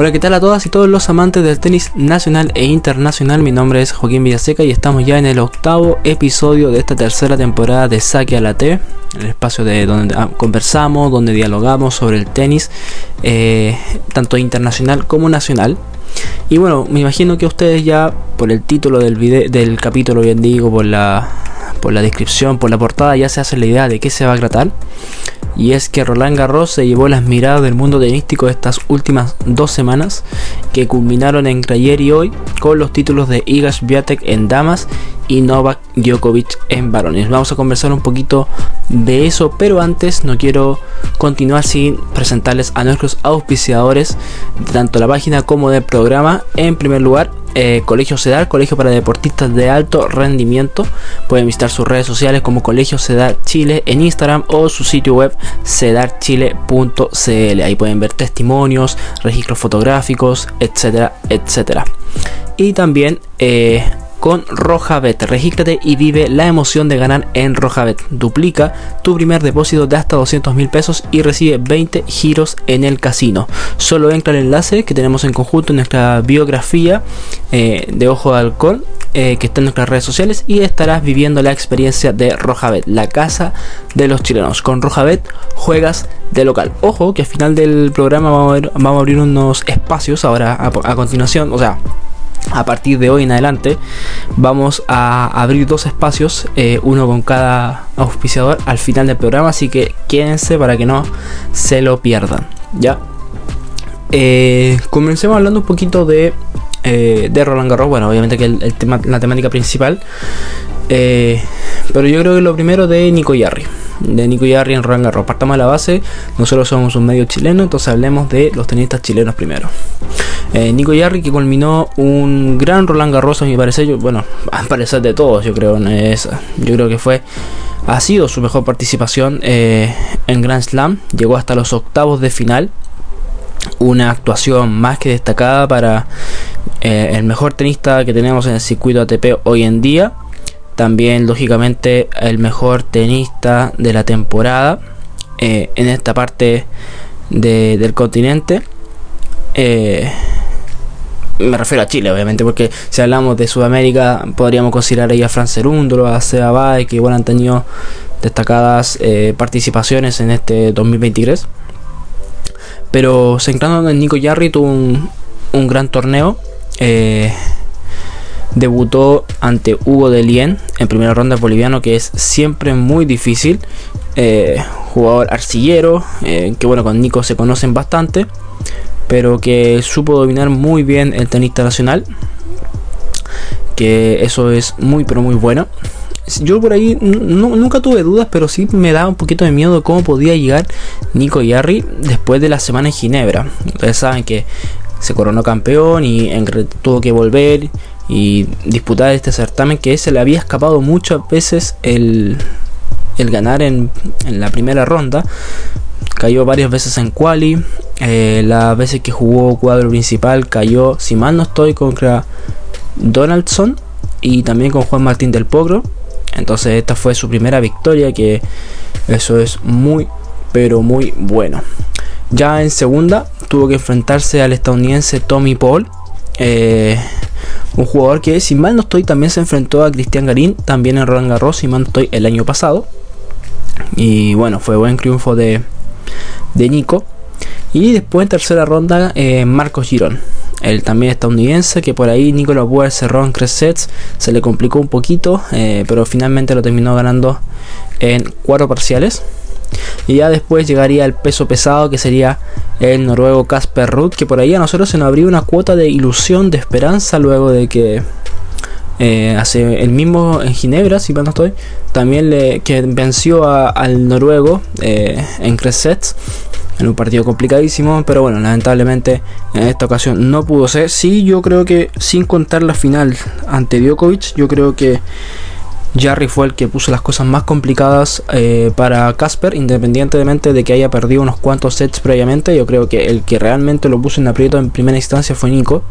Hola, ¿qué tal a todas y todos los amantes del tenis nacional e internacional? Mi nombre es Joaquín Villaseca y estamos ya en el octavo episodio de esta tercera temporada de Saque a la T, el espacio de donde ah, conversamos, donde dialogamos sobre el tenis, eh, tanto internacional como nacional. Y bueno, me imagino que ustedes ya por el título del video, del capítulo, bien digo, por la por la descripción, por la portada, ya se hace la idea de qué se va a tratar y es que Roland Garros se llevó las miradas del mundo tenístico estas últimas dos semanas que culminaron en ayer y hoy con los títulos de Iga Swiatek en damas y Novak Djokovic en varones. Vamos a conversar un poquito de eso, pero antes no quiero continuar sin presentarles a nuestros auspiciadores de tanto la página como del programa. En primer lugar, eh, Colegio CEDAR, Colegio para Deportistas de Alto Rendimiento. Pueden visitar sus redes sociales como Colegio CEDAR Chile en Instagram o su sitio web cedarchile.cl. Ahí pueden ver testimonios, registros fotográficos, etcétera, etcétera. Y también eh, con Rojabet. Regístrate y vive la emoción de ganar en Rojabet. Duplica tu primer depósito de hasta 200 mil pesos y recibe 20 giros en el casino. Solo entra el enlace que tenemos en conjunto en nuestra biografía eh, de Ojo de Alcohol. Eh, que está en nuestras redes sociales y estarás viviendo la experiencia de Rojabet, la casa de los chilenos. Con Rojabet juegas de local. Ojo que al final del programa vamos a, abrir unos espacios ahora a, a continuación, o sea, a partir de hoy en adelante vamos a abrir dos espacios, eh, uno con cada auspiciador al final del programa, así que quédense para que no se lo pierdan. Ya. Eh, comencemos hablando un poquito de, eh, de Roland Garros, bueno, obviamente que el, tema, la temática principal, pero yo creo que lo primero de Nico Yarri de Nico Yarri en Roland Garros. Partamos de la base, nosotros somos un medio chileno, entonces hablemos de los tenistas chilenos primero. Eh, Nico Yarri que culminó un gran Roland Garros, a mi parecer, bueno, a parecer de todos, yo creo, yo creo que fue, ha sido su mejor participación eh, en Grand Slam, llegó hasta los octavos de final. Una actuación más que destacada para eh, el mejor tenista que tenemos en el circuito ATP hoy en día también, lógicamente, el mejor tenista de la temporada eh, en esta parte del continente. Eh, me refiero a Chile, obviamente, porque si hablamos de Sudamérica, podríamos considerar ahí a Fran Cerúndolo, a Seba Bay, que igual han tenido destacadas eh, participaciones en este 2023. Pero centrándonos en Nico Yarri, tuvo un, un gran torneo. Debutó ante Hugo de Lien en primera ronda boliviano, que es siempre muy difícil. Eh, jugador arcillero, eh, que bueno, con Nico se conocen bastante, pero que supo dominar muy bien el tenista nacional. Que eso es muy, pero muy bueno. Yo por ahí nunca tuve dudas, pero sí me daba un poquito de miedo cómo podía llegar Nico Yarri después de la semana en Ginebra. Ustedes saben que se coronó campeón y tuvo que volver y disputar este certamen que se le había escapado muchas veces el, el ganar en, en, la primera ronda. Cayó varias veces en quali. Eh, las veces que jugó cuadro principal cayó, si mal no estoy, contra Donaldson y también con Juan Martín del Pogro. Entonces esta fue su primera victoria que eso es muy pero muy bueno. Ya en segunda tuvo que enfrentarse al estadounidense Tommy Paul. Eh, un jugador que, si mal no estoy, también se enfrentó a Cristian Garín, también en Roland Garros, si mal no estoy, el año pasado. Y bueno, fue buen triunfo de, de Nico. Y después en tercera ronda, eh, Marcos Girón. El también estadounidense, que por ahí Nicolás Boer cerró en tres sets. Se le complicó un poquito, eh, pero finalmente lo terminó ganando en cuatro parciales. Y ya después llegaría el peso pesado que sería el noruego Casper Ruth, que por ahí a nosotros se nos abrió una cuota de ilusión, de esperanza luego de que eh, hace el mismo en Ginebra, si mal no estoy, también le, que venció al noruego eh, en tres en un partido complicadísimo, pero bueno, lamentablemente en esta ocasión no pudo ser. Sí, yo creo que sin contar la final ante Djokovic, yo creo que Jarry fue el que puso las cosas más complicadas eh, para Casper, independientemente de que haya perdido unos cuantos sets previamente. Yo creo que el que realmente lo puso en aprieto en primera instancia fue Nico.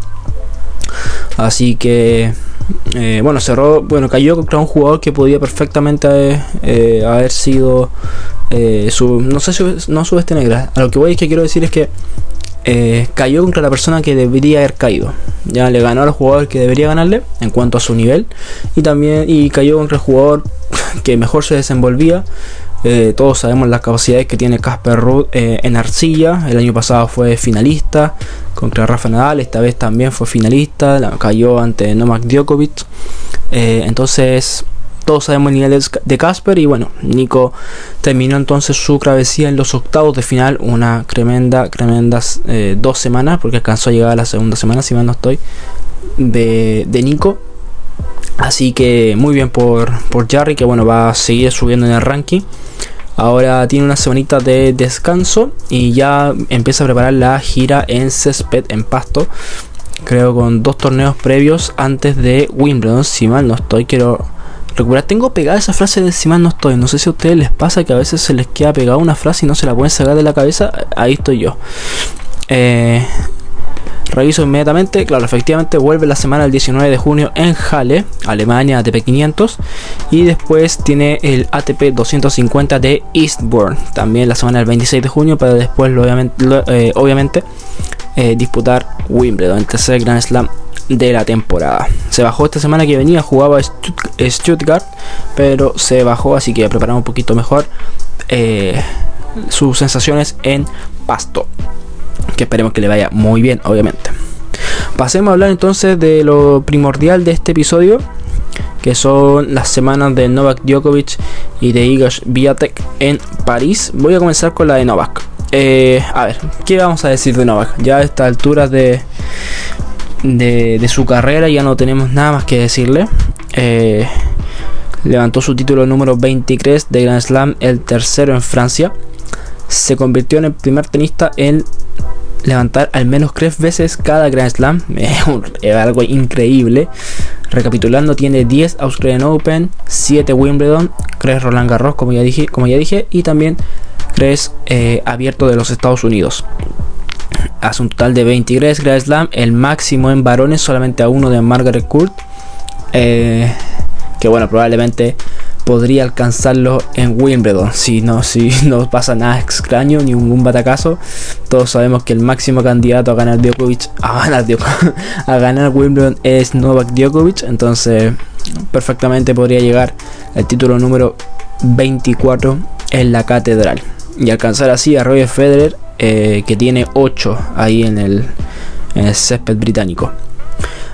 Así que, eh, bueno, cerró, bueno, cayó contra un jugador que podía perfectamente eh, haber sido su, no sé si no su negra. A lo que voy es que quiero decir es que eh, cayó contra la persona que debería haber caído. Ya le ganó al jugador que debería ganarle en cuanto a su nivel. Y también y cayó contra el jugador que mejor se desenvolvía. Eh, todos sabemos las capacidades que tiene Casper Ruud eh, en arcilla. El año pasado fue finalista contra Rafa Nadal. Esta vez también fue finalista. cayó ante Novak Djokovic. entonces todos sabemos el nivel de Casper y bueno, Nico terminó entonces su travesía en los octavos de final, una tremenda, tremendas eh, dos semanas, porque alcanzó a llegar a la segunda semana, si mal no estoy, de, Nico. Así que muy bien por, por Jarry, que bueno, va a seguir subiendo en el ranking. Ahora tiene una semanita de descanso y ya empieza a preparar la gira en césped, en pasto. Creo con dos torneos previos antes de Wimbledon, si mal no estoy. Quiero Recuerda, tengo pegada esa frase de si no estoy. No sé si a ustedes les pasa que a veces se les queda pegada una frase y no se la pueden sacar de la cabeza. Ahí estoy yo. Eh, reviso inmediatamente. Claro, efectivamente vuelve la semana del 19 de junio en Halle, Alemania, ATP 500. Y después tiene el ATP 250 de Eastbourne. También la semana del 26 de junio. Para después, obviamente, obviamente eh, disputar Wimbledon, el tercer Grand Slam de la temporada. Se bajó esta semana que venía, jugaba Stuttgart, pero se bajó, así que preparamos un poquito mejor eh, sus sensaciones en pasto. Que esperemos que le vaya muy bien, obviamente. Pasemos a hablar entonces de lo primordial de este episodio, que son las semanas de Novak Djokovic y de Igor Viatek en París. Voy a comenzar con la de Novak. Eh, a ver, ¿qué vamos a decir de Novak? Ya a esta altura de, de, su carrera, ya no tenemos nada más que decirle. Eh, levantó su título número 23 de Grand Slam, el tercero en Francia. Se convirtió en el primer tenista en levantar al menos tres veces cada Grand Slam. Es algo increíble. Recapitulando, tiene 10 Australian Open, 7 Wimbledon, 3 Roland Garros, como ya dije, como ya dije y también 3 eh, abierto de los Estados Unidos hace un total de 23 Grand Slam, el máximo en varones solamente a uno de Margaret Court, eh, que bueno, probablemente podría alcanzarlo en Wimbledon si no, si no pasa nada extraño, ni ningún batacazo. Todos sabemos que el máximo candidato a ganar Djokovic, a ganar, a ganar Wimbledon es Novak Djokovic, entonces perfectamente podría llegar al título número 24 en la catedral y alcanzar así a Roger Federer eh, que tiene 8 ahí en el, en el césped británico.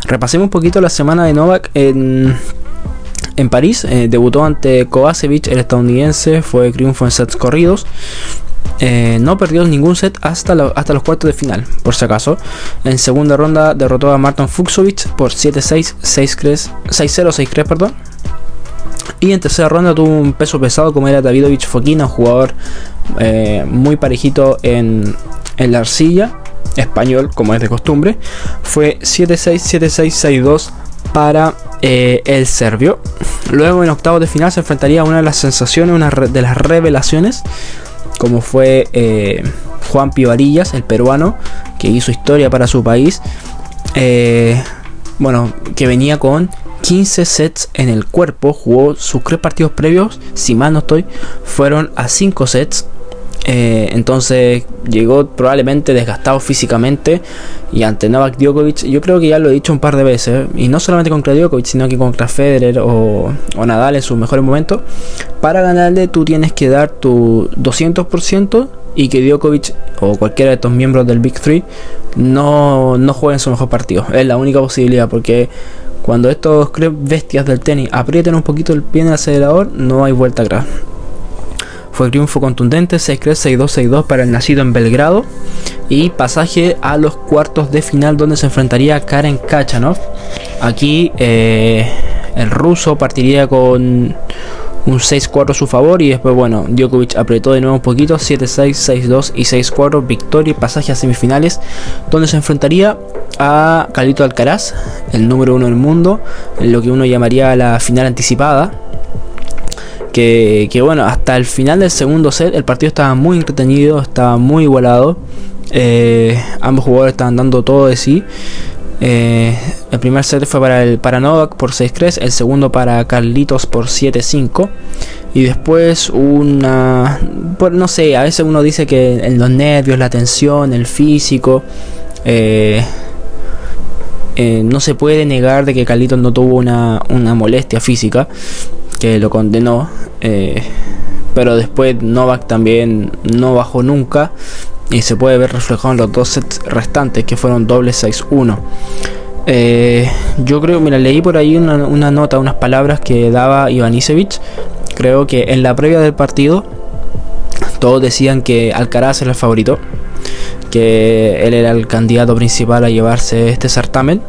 Repasemos un poquito la semana de Novak en, en París. Eh, debutó ante Kovacevic, el estadounidense, fue triunfo en sets corridos. Eh, no perdió ningún set hasta, hasta los cuartos de final, por si acaso. En segunda ronda derrotó a Martin Fuxovic por 7-6, 6-0, 6-3, perdón. Y en tercera ronda tuvo un peso pesado como era Davidovich Fokina, un jugador eh, muy parejito en, la arcilla, español como es de costumbre. Fue 7-6, 7-6, 6-2 para eh, el serbio. Luego en octavos de final se enfrentaría a una de las sensaciones, una de las revelaciones, como fue eh, Juan Pivarillas, el peruano, que hizo historia para su país. bueno, que venía con 15 sets en el cuerpo, jugó sus tres partidos previos, si mal no estoy, fueron a 5 sets. Eh, entonces llegó probablemente desgastado físicamente y ante Novak Djokovic, yo creo que ya lo he dicho un par de veces, y no solamente contra Djokovic, sino que contra Federer o, Nadal en sus mejores momentos, para ganarle tú tienes que dar tu 200% y que Djokovic o cualquiera de estos miembros del Big Three no, no jueguen su mejor partido. Es la única posibilidad porque cuando estos bestias del tenis aprieten un poquito el pie en el acelerador, no hay vuelta atrás. Fue triunfo contundente 6-3, 6-2, 6-2 para el nacido en Belgrado. Y pasaje a los cuartos de final donde se enfrentaría Karen Kachanov. Aquí eh, el ruso partiría con un 6-4 a su favor y después bueno, Djokovic apretó de nuevo un poquito, 7-6, 6-2 y 6-4, victoria y pasaje a semifinales, donde se enfrentaría a Calito Alcaraz, el número uno del mundo, en lo que uno llamaría la final anticipada. Que, bueno, hasta el final del segundo set el partido estaba muy entretenido, estaba muy igualado. Eh, ambos jugadores estaban dando todo de sí. Eh, el primer set fue para, el, Novak por 6-3, el segundo para Carlitos por 7-5. Y después una... no sé, a veces uno dice que en los nervios, la tensión, el físico... Eh, eh, no se puede negar de que Carlitos no tuvo una molestia física que lo condenó. pero después Novak también no bajó nunca y se puede ver reflejado en los dos sets restantes que fueron doble 6-1. Eh, yo creo, mira, leí por ahí una, nota, unas palabras que daba Ivanisevic. Creo que en la previa del partido todos decían que Alcaraz era el favorito, que él era el candidato principal a llevarse este certamen.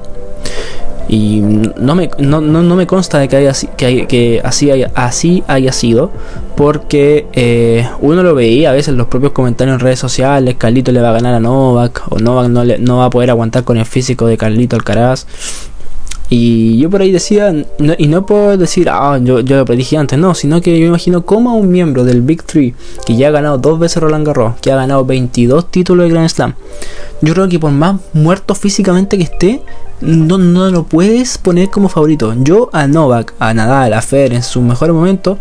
Y no me, no, me consta de que, haya, que, que así, haya, así haya sido, porque eh, uno lo veía a veces los propios comentarios en redes sociales, Carlito le va a ganar a Novak, o Novak no, le, no va a poder aguantar con el físico de Carlito Alcaraz. Y yo por ahí decía, y no puedo decir, ah, yo, yo lo predije antes, no, sino que yo imagino como a un miembro del Big Three, que ya ha ganado dos veces Roland Garros, que ha ganado 22 títulos de Grand Slam, yo creo que por más muerto físicamente que esté, no, no lo puedes poner como favorito. Yo a Novak, a Nadal, a Fer en su mejor momento,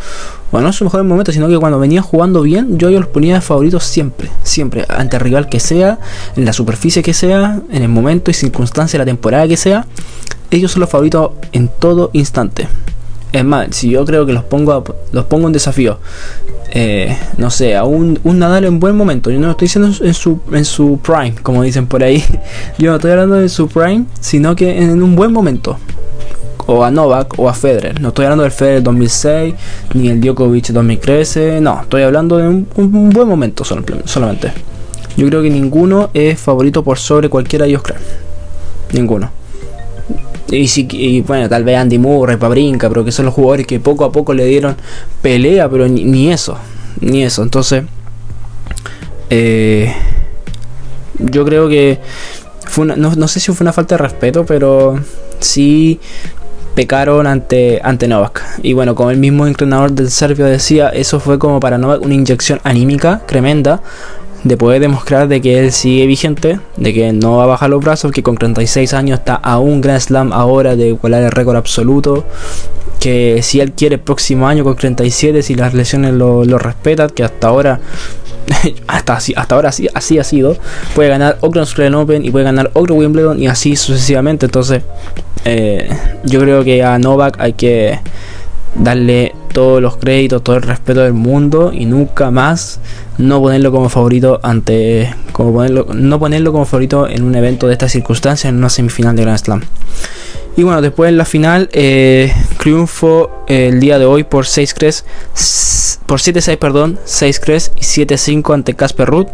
bueno, no en su mejor momento, sino que cuando venía jugando bien, yo, yo los ponía favoritos siempre, siempre, ante el rival que sea, en la superficie que sea, en el momento y circunstancia de la temporada que sea, ellos son los favoritos en todo instante. Es más, si yo creo que los pongo, los pongo en desafío, eh, no sé, a un, un, Nadal en buen momento. Yo no estoy diciendo en su, en su prime, como dicen por ahí. Yo no estoy hablando de su prime, sino que en un buen momento. O a Novak o a Federer. No estoy hablando del Federer 2006, ni el Djokovic 2013. No, estoy hablando de un, un buen momento solamente. Yo creo que ninguno es favorito por sobre cualquiera de ellos, creo. Ninguno. Y, si, bueno, tal vez Andy Murray, Pabrinca, pero que son los jugadores que poco a poco le dieron pelea, pero ni, eso, ni eso. Entonces, eh, yo creo que fue no, sé si fue una falta de respeto, pero sí pecaron ante, ante Novak. Y bueno, como el mismo entrenador del Serbio decía, eso fue como para Novak una inyección anímica tremenda de poder demostrar de que él sigue vigente, de que no va a bajar los brazos, que con 36 años está a un Grand Slam ahora de igualar el récord absoluto, que si él quiere el próximo año con 37, si las lesiones lo, lo respetan, que hasta ahora hasta, hasta ahora así, así ha sido, puede ganar otro Australian Open y puede ganar otro Wimbledon y así sucesivamente. Entonces, eh, yo creo que a Novak hay que darle todos los créditos, todo el respeto del mundo y nunca más no ponerlo como favorito ante como ponerlo, no ponerlo como favorito en un evento de estas circunstancias en una semifinal de Grand Slam. Y bueno, después en la final eh, triunfo el día de hoy por 6 3 por 7-6, perdón, 6 3 y 7-5 ante Casper Ruth,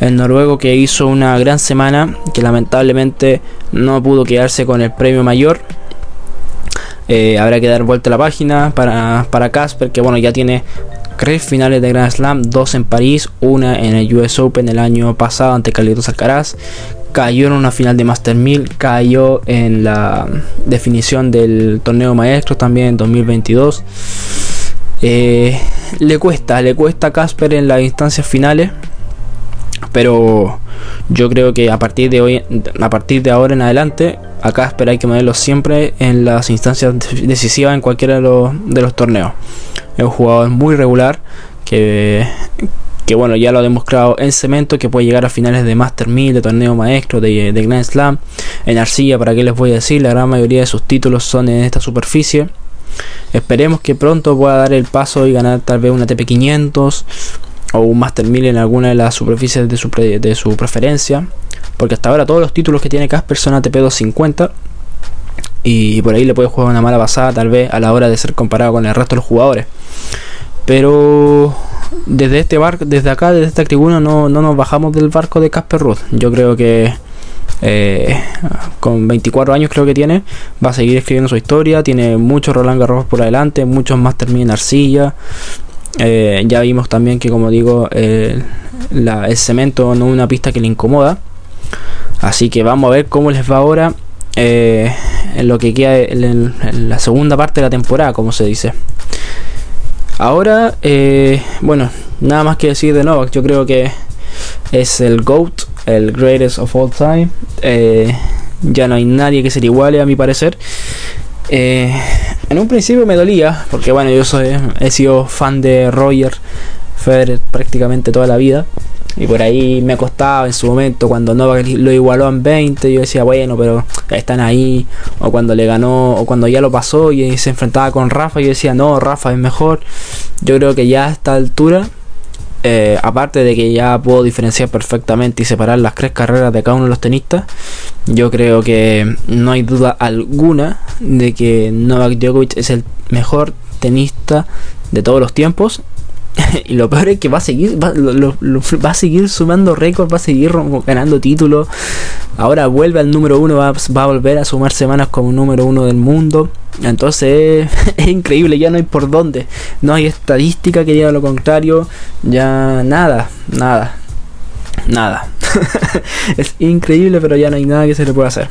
el noruego que hizo una gran semana, que lamentablemente no pudo quedarse con el premio mayor, eh, habrá que dar vuelta a la página para Casper, que bueno, ya tiene tres finales de Grand Slam, dos en París, una en el US Open el año pasado ante Carlitos Alcaraz. Cayó en una final de Master 1000, cayó en la definición del torneo maestro también en 2022. Eh, le cuesta, le cuesta a Casper en las instancias finales. Pero yo creo que a partir de hoy, a partir de ahora en adelante, acá espera hay que ponerlo siempre en las instancias decisivas en cualquiera de los, de los torneos. Es un jugador muy regular que, que bueno, ya lo ha demostrado en cemento que puede llegar a finales de Master 1000, de torneo maestro, de, de Grand Slam. En arcilla, para qué les voy a decir, la gran mayoría de sus títulos son en esta superficie. Esperemos que pronto pueda dar el paso y ganar tal vez una TP500 o un Master 1000 en alguna de las superficies de su, de su preferencia. Porque hasta ahora todos los títulos que tiene Casper son ATP 250. Y por ahí le puede jugar una mala pasada tal vez a la hora de ser comparado con el resto de los jugadores. Pero desde este barco, desde acá, desde esta tribuna, no, no nos bajamos del barco de Casper Ruth. Yo creo que eh, con 24 años creo que tiene, va a seguir escribiendo su historia. Tiene muchos Roland Garros por adelante, muchos más termina en arcilla. Eh, ya vimos también que, como digo, el cemento no es una pista que le incomoda. Así que vamos a ver cómo les va ahora eh, en lo que queda en, la segunda parte de la temporada, como se dice. Ahora, eh, bueno, nada más que decir de Novak. Yo creo que es el GOAT, el greatest of all time. Ya no hay nadie que se le iguale, a mi parecer. Eh, en un principio me dolía, porque bueno, yo soy, he sido fan de Roger Federer prácticamente toda la vida. Y por ahí me costaba en su momento cuando Novak lo igualó en 20, yo decía, bueno, pero están ahí. O cuando le ganó, o cuando ya lo pasó y se enfrentaba con Rafa, yo decía, no, Rafa es mejor. Yo creo que ya a esta altura, eh, aparte de que ya puedo diferenciar perfectamente y separar las tres carreras de cada uno de los tenistas, yo creo que no hay duda alguna de que Novak Djokovic es el mejor tenista de todos los tiempos y lo peor es que va a seguir, va, va a seguir sumando récords, va a seguir ganando títulos. Ahora vuelve al número uno, va, a volver a sumar semanas como número uno del mundo. Entonces es increíble, ya no hay por dónde. No hay estadística que diga lo contrario. Ya nada, nada, nada. es increíble, pero ya no hay nada que se le pueda hacer.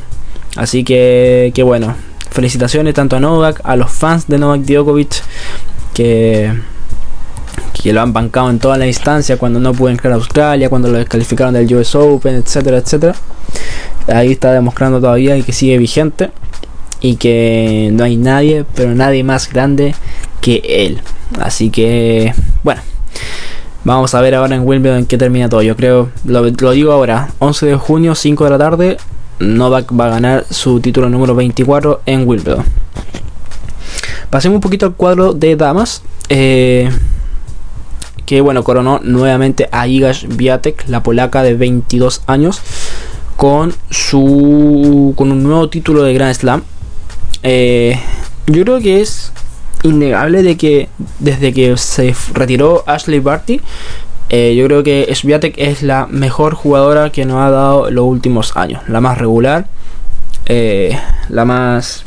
Así que, que bueno, felicitaciones tanto a Novak, a los fans de Novak Djokovic, que que lo han bancado en toda la instancia cuando no pudo entrar a Australia, cuando lo descalificaron del US Open, etcétera, etcétera. Ahí está demostrando todavía que sigue vigente y que no hay nadie, pero nadie más grande que él. Así que, bueno, vamos a ver ahora en Wimbledon qué termina todo. Yo creo, lo, lo digo ahora, 11 de junio, 5 de la tarde, Novak va a ganar su título número 24 en Wimbledon. Pasemos un poquito al cuadro de damas. Eh, que bueno, coronó nuevamente a Iga Biatek, la polaca de 22 años, con su con un nuevo título de Grand Slam. Eh, yo creo que es innegable de que desde que se retiró Ashley Barty, eh, yo creo que Sviatek es la mejor jugadora que nos ha dado los últimos años, la más regular, eh, la más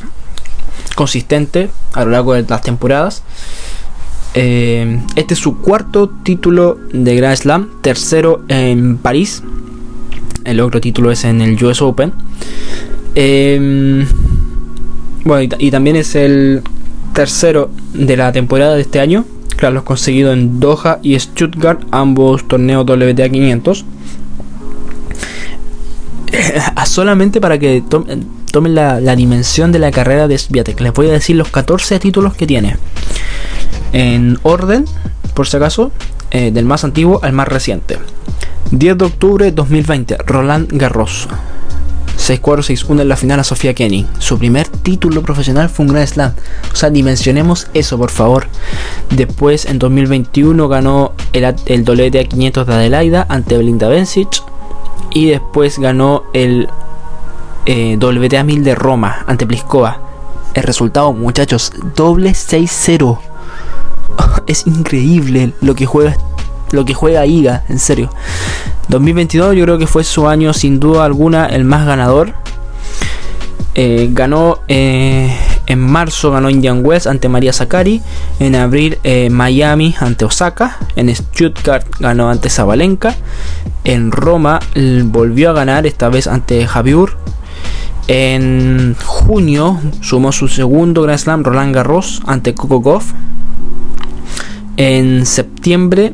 consistente a lo largo de las temporadas. Eh, este es su cuarto título de Grand Slam, tercero en París. El otro título es en el US Open. Eh, bueno, y, también es el tercero de la temporada de este año. Claro, los conseguido en Doha y Stuttgart, ambos torneos WTA 500. Solamente para que tomen, la, la, dimensión de la carrera de Sviatek. Les voy a decir los 14 títulos que tiene en orden, por si acaso, eh, del más antiguo al más reciente. 10 de octubre 2020, Roland Garros. 6-4-6-1 en la final a Sofía Kenny. Su primer título profesional fue un Grand Slam. O sea, dimensionemos eso, por favor. Después, en 2021, ganó el, el WTA 500 de Adelaida ante Belinda Bencic. Y después ganó el eh, WTA 1000 de Roma ante Pliskova. El resultado, muchachos, doble 6-0. es increíble lo que juega lo que juega Iga, en serio. 2022 yo creo que fue su año sin duda alguna el más ganador. Eh, ganó eh, en marzo ganó Indian West ante María Sakari. En abril eh, Miami ante Osaka. En Stuttgart ganó ante Zabalenka. En Roma volvió a ganar esta vez ante Javier. En junio sumó su segundo Grand Slam Roland Garros ante Coco Goff. En septiembre,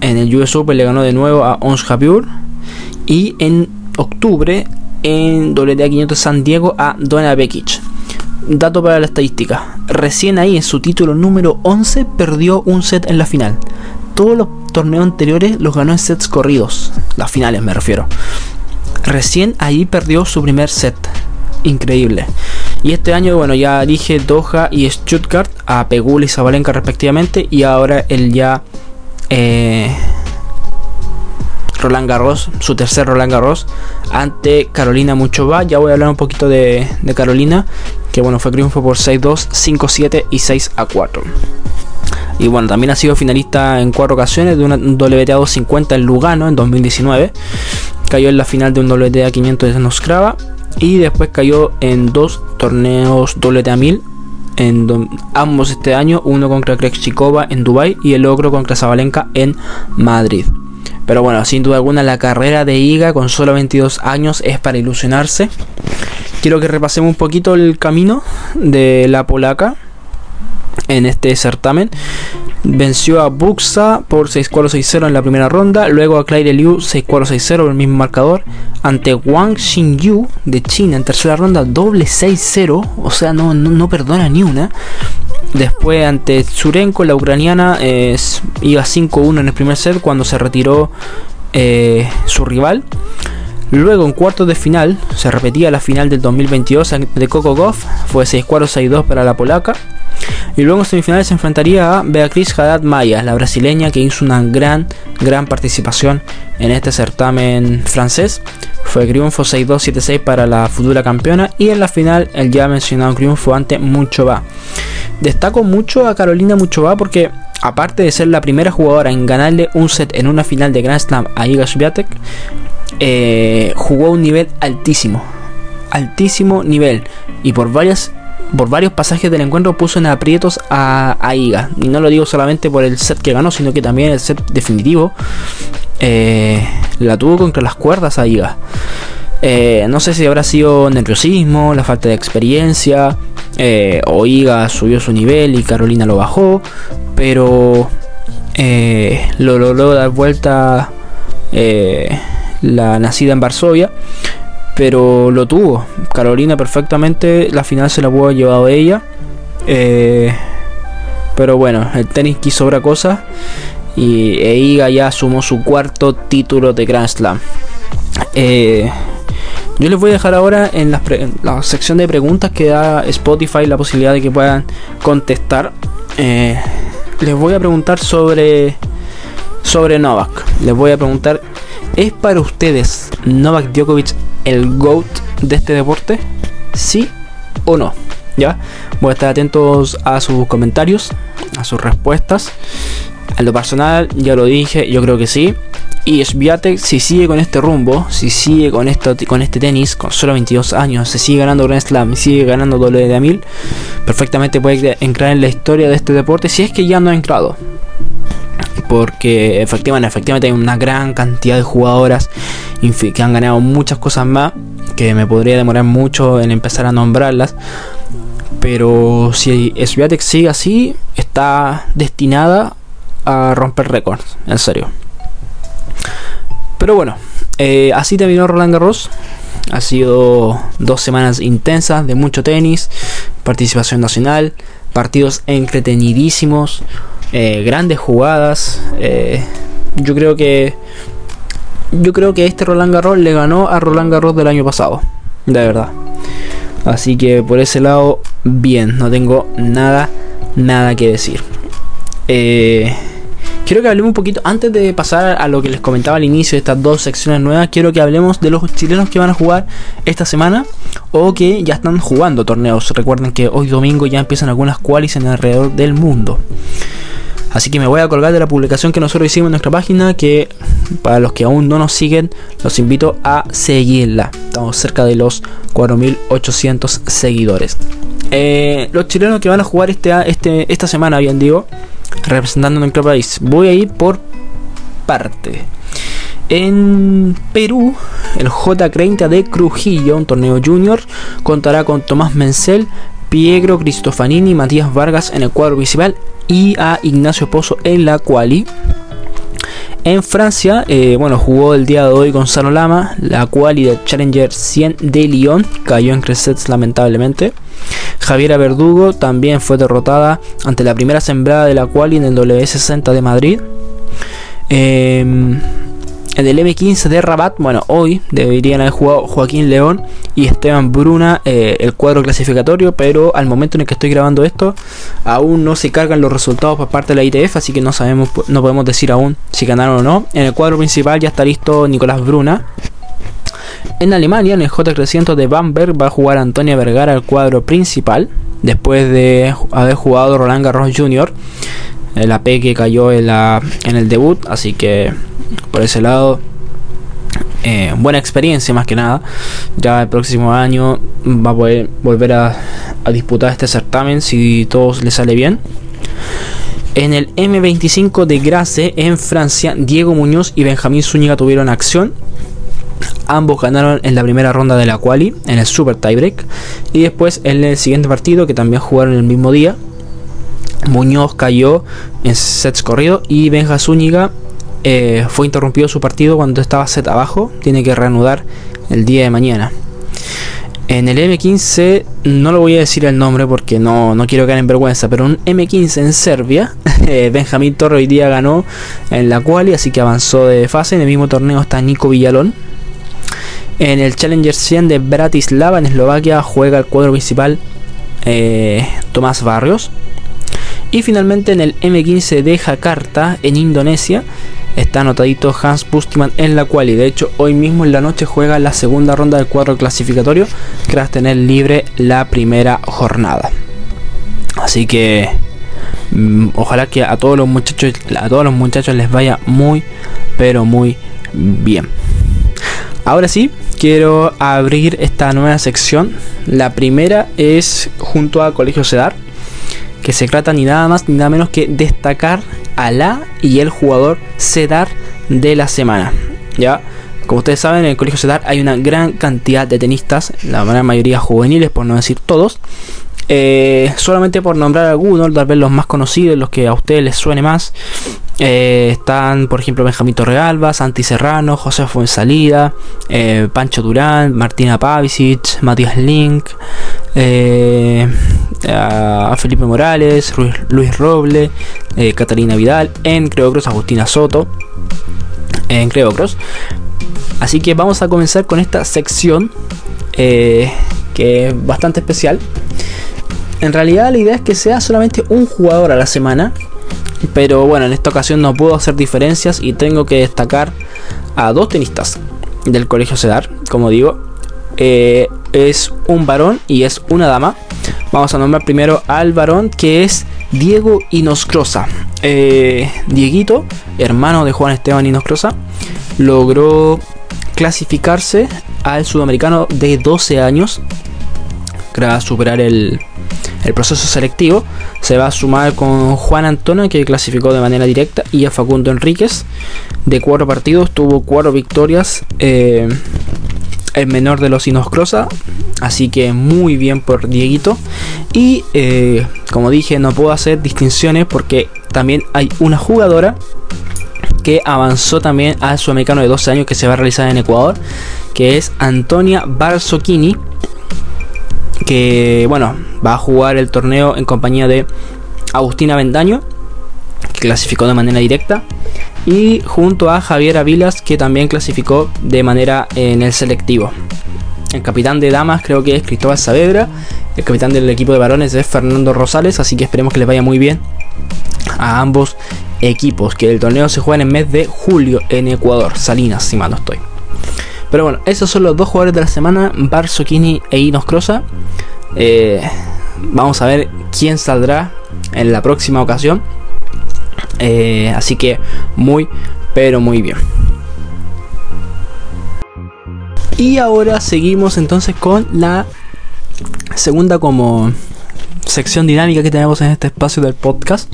en el US Open le ganó de nuevo a Ons Jabeur. Y en octubre, en WTA 500 San Diego a Donna Bekic. Dato para la estadística. Recién ahí en su título número 11 perdió un set en la final. Todos los torneos anteriores los ganó en sets corridos. Las finales me refiero. Recién ahí perdió su primer set. Increíble. Y este año, bueno, ya dije Doha y Stuttgart a Pegula y Zabalenka respectivamente. Y ahora el ya eh, Roland Garros, su tercer Roland Garros, ante Carolina Muchova. Ya voy a hablar un poquito de, Carolina, que bueno, fue triunfo por 6-2, 5-7 y 6-4. Y bueno, también ha sido finalista en cuatro ocasiones de una WTA 250 en Lugano en 2019. Cayó en la final de un WTA 500 de Noskrava y después cayó en dos torneos WTA 1000 en ambos este año, uno contra Krejcikova en Dubai y el otro contra Zabalenka en Madrid. Pero bueno, sin duda alguna la carrera de Iga con solo 22 años es para ilusionarse. Quiero que repasemos un poquito el camino de la polaca en este certamen. Venció a Buxa por 6-4-6-0 en la primera ronda. Luego a Claire Liu 6-4-6-0 el mismo marcador. Ante Wang Xingyu de China en tercera ronda, doble 6-0. O sea, no, perdona ni una. Después ante Tsurenko, la ucraniana, iba 5-1 en el primer set cuando se retiró eh, su rival. Luego en cuartos de final, se repetía la final del 2022 de Coco Goff, fue 6-4-6-2 para la polaca. Y luego en semifinales se enfrentaría a Beatriz Haddad Maya, la brasileña que hizo una gran, gran participación en este certamen francés. Fue triunfo 6-2-7-6 para la futura campeona y en la final el ya mencionado triunfo ante Muchova. Destaco mucho a Carolina Muchova porque aparte de ser la primera jugadora en ganarle un set en una final de Grand Slam a Iga Swiatek, eh, jugó un nivel altísimo. Altísimo nivel. Y por varias por varios pasajes del encuentro puso en aprietos a, Iga. Y no lo digo solamente por el set que ganó, sino que también el set definitivo. Eh, la tuvo contra las cuerdas a Iga. Eh, no sé si habrá sido nerviosismo, la falta de experiencia, o Iga subió su nivel y Carolina lo bajó, pero lo logró dar vuelta la nacida en Varsovia pero lo tuvo. Carolina perfectamente, la final se la pudo haber llevado ella. Eh, pero bueno, el tenis quiso otra cosa. Y Eiga ya sumó su cuarto título de Grand Slam. Eh, yo les voy a dejar ahora en la, sección de preguntas que da Spotify la posibilidad de que puedan contestar. Eh, les voy a preguntar sobre sobre Novak. Les voy a preguntar, ¿es para ustedes Novak Djokovic el GOAT de este deporte? ¿Sí o no? ¿Ya? Voy a estar atentos a sus comentarios, a sus respuestas. En lo personal, ya lo dije, yo creo que sí. Y Sviatek, si sigue con este rumbo, si sigue con, con este tenis, con solo 22 años, se sigue ganando Grand Slam, sigue ganando doble de a mil, perfectamente puede entrar en la historia de este deporte si es que ya no ha entrado porque efectivamente, hay una gran cantidad de jugadoras que han ganado muchas cosas más, que me podría demorar mucho en empezar a nombrarlas. Pero si Sviatek sigue así, está destinada a romper récords, en serio. Pero bueno, eh, así terminó Roland Garros. Ha sido dos semanas intensas de mucho tenis, participación nacional, partidos entretenidísimos. Eh, grandes jugadas. Eh, yo creo que yo creo que este Roland Garros le ganó a Roland Garros del año pasado, de verdad. Así que por ese lado, bien, no tengo nada, nada que decir. Eh, quiero que hablemos un poquito, antes de pasar a lo que les comentaba al inicio de estas dos secciones nuevas, quiero que hablemos de los chilenos que van a jugar esta semana o que ya están jugando torneos. Recuerden que hoy domingo ya empiezan algunas qualis en alrededor del mundo. Así que me voy a colgar de la publicación que nosotros hicimos en nuestra página, que para los que aún no nos siguen, los invito a seguirla. Estamos cerca de los 4.800 seguidores. Eh, los chilenos que van a jugar este, este, esta semana, bien digo, representando nuestro país. Voy a ir por parte. En Perú, el J30 de Crujillo, un torneo junior, contará con Tomás Mencel, Pietro Cristofanini, Matías Vargas en el cuadro principal y a Ignacio Pozo en la quali. En Francia, eh, bueno, jugó el día de hoy Gonzalo Lama, la quali de Challenger 100 de Lyon, cayó en Cresets lamentablemente. Javiera Verdugo también fue derrotada ante la primera sembrada de la quali en el W60 de Madrid. Eh, en el M15 de Rabat, bueno, hoy deberían haber jugado Joaquín León y Esteban Bruna eh, el cuadro clasificatorio, pero al momento en el que estoy grabando esto, aún no se cargan los resultados por parte de la ITF, así que no sabemos, no podemos decir aún si ganaron o no. En el cuadro principal ya está listo Nicolás Bruna. En Alemania, en el J300 de Bamberg, va a jugar Antonia Vergara el cuadro principal, después de haber jugado Roland Garros Jr., el AP que cayó en, la, en el debut, así que por ese lado, eh, buena experiencia más que nada. Ya el próximo año va a poder volver a, disputar este certamen si todo le sale bien. En el M25 de Grace en Francia, Diego Muñoz y Benjamín Zúñiga tuvieron acción. Ambos ganaron en la primera ronda de la quali, en el Super Tiebreak. Y después en el siguiente partido, que también jugaron el mismo día, Muñoz cayó en sets corridos y Benja Zúñiga eh, fue interrumpido su partido cuando estaba set abajo. Tiene que reanudar el día de mañana. En el M15, no lo voy a decir el nombre porque no, no quiero caer en vergüenza, pero un M15 en Serbia, eh, Benjamín Torre hoy día ganó en la quali, así que avanzó de fase. En el mismo torneo está Nico Villalón. En el Challenger 100 de Bratislava, en Eslovaquia, juega el cuadro principal eh, Tomás Barrios. Y finalmente en el M15 de Jakarta, en Indonesia, está anotadito Hans Bustiman en la cual y de hecho hoy mismo en la noche juega la segunda ronda del cuadro clasificatorio tras tener libre la primera jornada. Así que mm, ojalá que a todos los muchachos a todos los muchachos les vaya muy pero muy bien. Ahora sí, quiero abrir esta nueva sección. La primera es junto a Colegio Cedar, que se trata ni nada más ni nada menos que destacar a la y el jugador Cedar de la semana. Ya, como ustedes saben, en el colegio Cedar hay una gran cantidad de tenistas, la gran mayoría juveniles, por no decir todos. Eh, solamente por nombrar algunos, tal vez los más conocidos, los que a ustedes les suene más. Eh, están, por ejemplo, Benjamín Torrealba, Santi Serrano, José Fuensalida, eh, Pancho Durán, Martina Pavicic, Matías Link, eh, Felipe Morales, Luis Roble, Catalina Vidal, en Creocros, Agustina Soto, en Creocros. Así que vamos a comenzar con esta sección que es bastante especial. En realidad la idea es que sea solamente un jugador a la semana pero bueno, en esta ocasión no puedo hacer diferencias y tengo que destacar a dos tenistas del Colegio Cedar, como digo. Eh, es un varón y es una dama. Vamos a nombrar primero al varón que es Diego Inoscrosa. Eh, Dieguito, hermano de Juan Esteban Inoscrosa, logró clasificarse al sudamericano de 12 años tras superar el, el proceso selectivo se va a sumar con Juan Antonio, que clasificó de manera directa, y a Facundo Enríquez. De cuatro partidos tuvo cuatro victorias. Eh, el menor de los Inoscrosa. Así que muy bien por Dieguito. Y eh, como dije, no puedo hacer distinciones porque también hay una jugadora que avanzó también al sudamericano de 12 años que se va a realizar en Ecuador. Que es Antonia Barzocchini que bueno, va a jugar el torneo en compañía de Agustina Vendaño, que clasificó de manera directa, y junto a Javier Avilas, que también clasificó de manera en el selectivo. El capitán de damas creo que es Cristóbal Saavedra, el capitán del equipo de varones es Fernando Rosales, así que esperemos que les vaya muy bien a ambos equipos, que el torneo se juega en el mes de julio en Ecuador, Salinas, si mal no estoy. Pero bueno, esos son los dos jugadores de la semana, Bar e Inos Crosa. Eh, vamos a ver quién saldrá en la próxima ocasión. Eh, así que muy, pero muy bien. Y ahora seguimos entonces con la segunda como sección dinámica que tenemos en este espacio del podcast,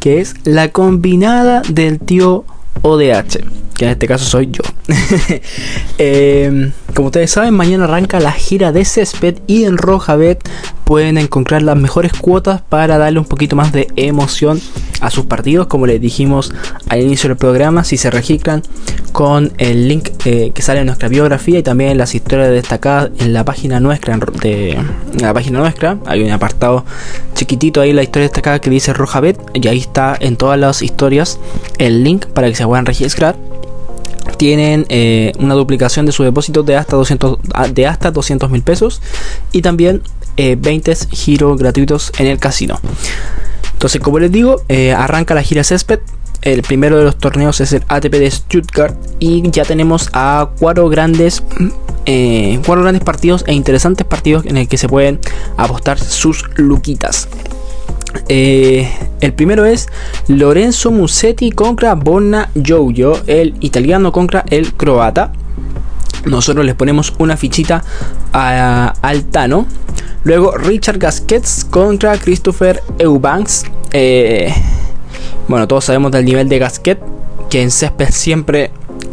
que es la combinada del tío ODH, que en este caso soy yo. Em, como ustedes saben, mañana arranca la gira de césped y en Rojabet pueden encontrar las mejores cuotas para darle un poquito más de emoción a sus partidos, como les dijimos al inicio del programa, si se registran con el link eh, que sale en nuestra biografía y también en las historias destacadas en la página nuestra, de, la página nuestra, hay un apartado chiquitito ahí la historia destacada que dice Rojabet y ahí está en todas las historias el link para que se puedan registrar. Tienen eh, una duplicación de su depósito de hasta 200 ah, de hasta 200 mil pesos y también 20 eh, giros gratuitos en el casino entonces como les digo eh, arranca la gira césped el primero de los torneos es el ATP de Stuttgart y ya tenemos a cuatro grandes cuatro grandes partidos e interesantes partidos en el que se pueden apostar sus luquitas eh, el primero es Lorenzo Musetti contra Bonna Jojo, el italiano contra el croata. Nosotros les ponemos una fichita a, al Tano. Luego Richard Gasquets contra Christopher Eubanks. Eh, bueno, todos sabemos del nivel de Gasquet, que en césped siempre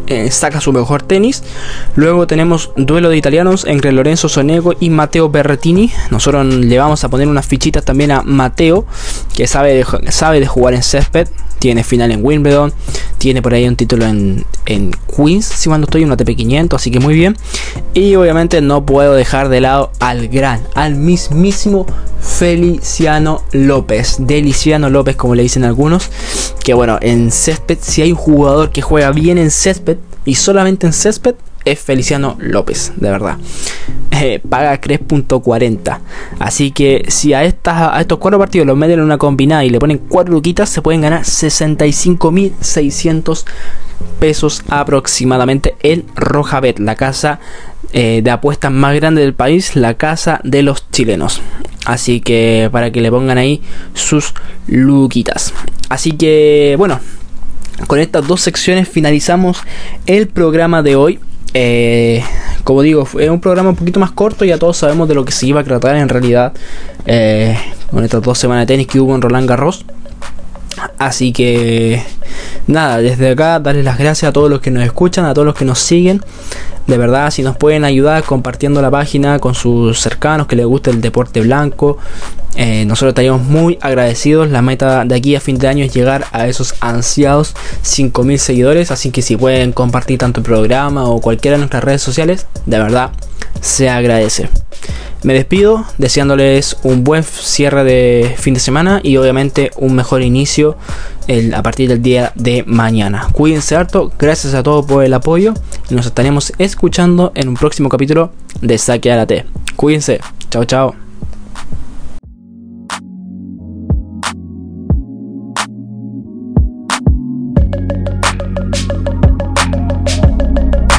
eh, saca su mejor tenis. Luego tenemos duelo de italianos entre Lorenzo Sonego y Matteo Berrettini. Nosotros le vamos a poner unas fichitas también a Matteo, que sabe sabe de jugar en césped. Tiene final en Wimbledon. Tiene por ahí un título en, en Queens, si cuando estoy, un ATP 500, así que muy bien. Y obviamente no puedo dejar de lado al gran, al mismísimo Feliciano López. Deliciano López, como le dicen algunos. Que bueno, en césped, si hay un jugador que juega bien en césped y solamente en césped, es Feliciano López, de verdad. Eh, paga 3.40. Así que si a, estas, a estos cuatro partidos los meten en una combinada y le ponen cuatro luquitas, se pueden ganar 65.600 pesos aproximadamente en Rojabet, la casa eh, de apuestas más grande del país, la casa de los chilenos. Así que para que le pongan ahí sus luquitas. Así que bueno, con estas dos secciones finalizamos el programa de hoy. Eh, como digo, fue un programa un poquito más corto, ya todos sabemos de lo que se iba a tratar en realidad eh, con estas dos semanas de tenis que hubo en Roland Garros. Así que nada, desde acá darles las gracias a todos los que nos escuchan, a todos los que nos siguen. De verdad, si nos pueden ayudar compartiendo la página con sus cercanos que les guste el deporte blanco, eh, nosotros estaríamos muy agradecidos. La meta de aquí a fin de año es llegar a esos ansiados 5.000 seguidores. Así que si pueden compartir tanto el programa o cualquiera de nuestras redes sociales, de verdad se agradece. Me despido deseándoles un buen cierre de fin de semana y obviamente un mejor inicio a partir del día de mañana. Cuídense harto, gracias a todos por el apoyo y nos estaremos escuchando en un próximo capítulo de Saque a la T. Cuídense, chao chao.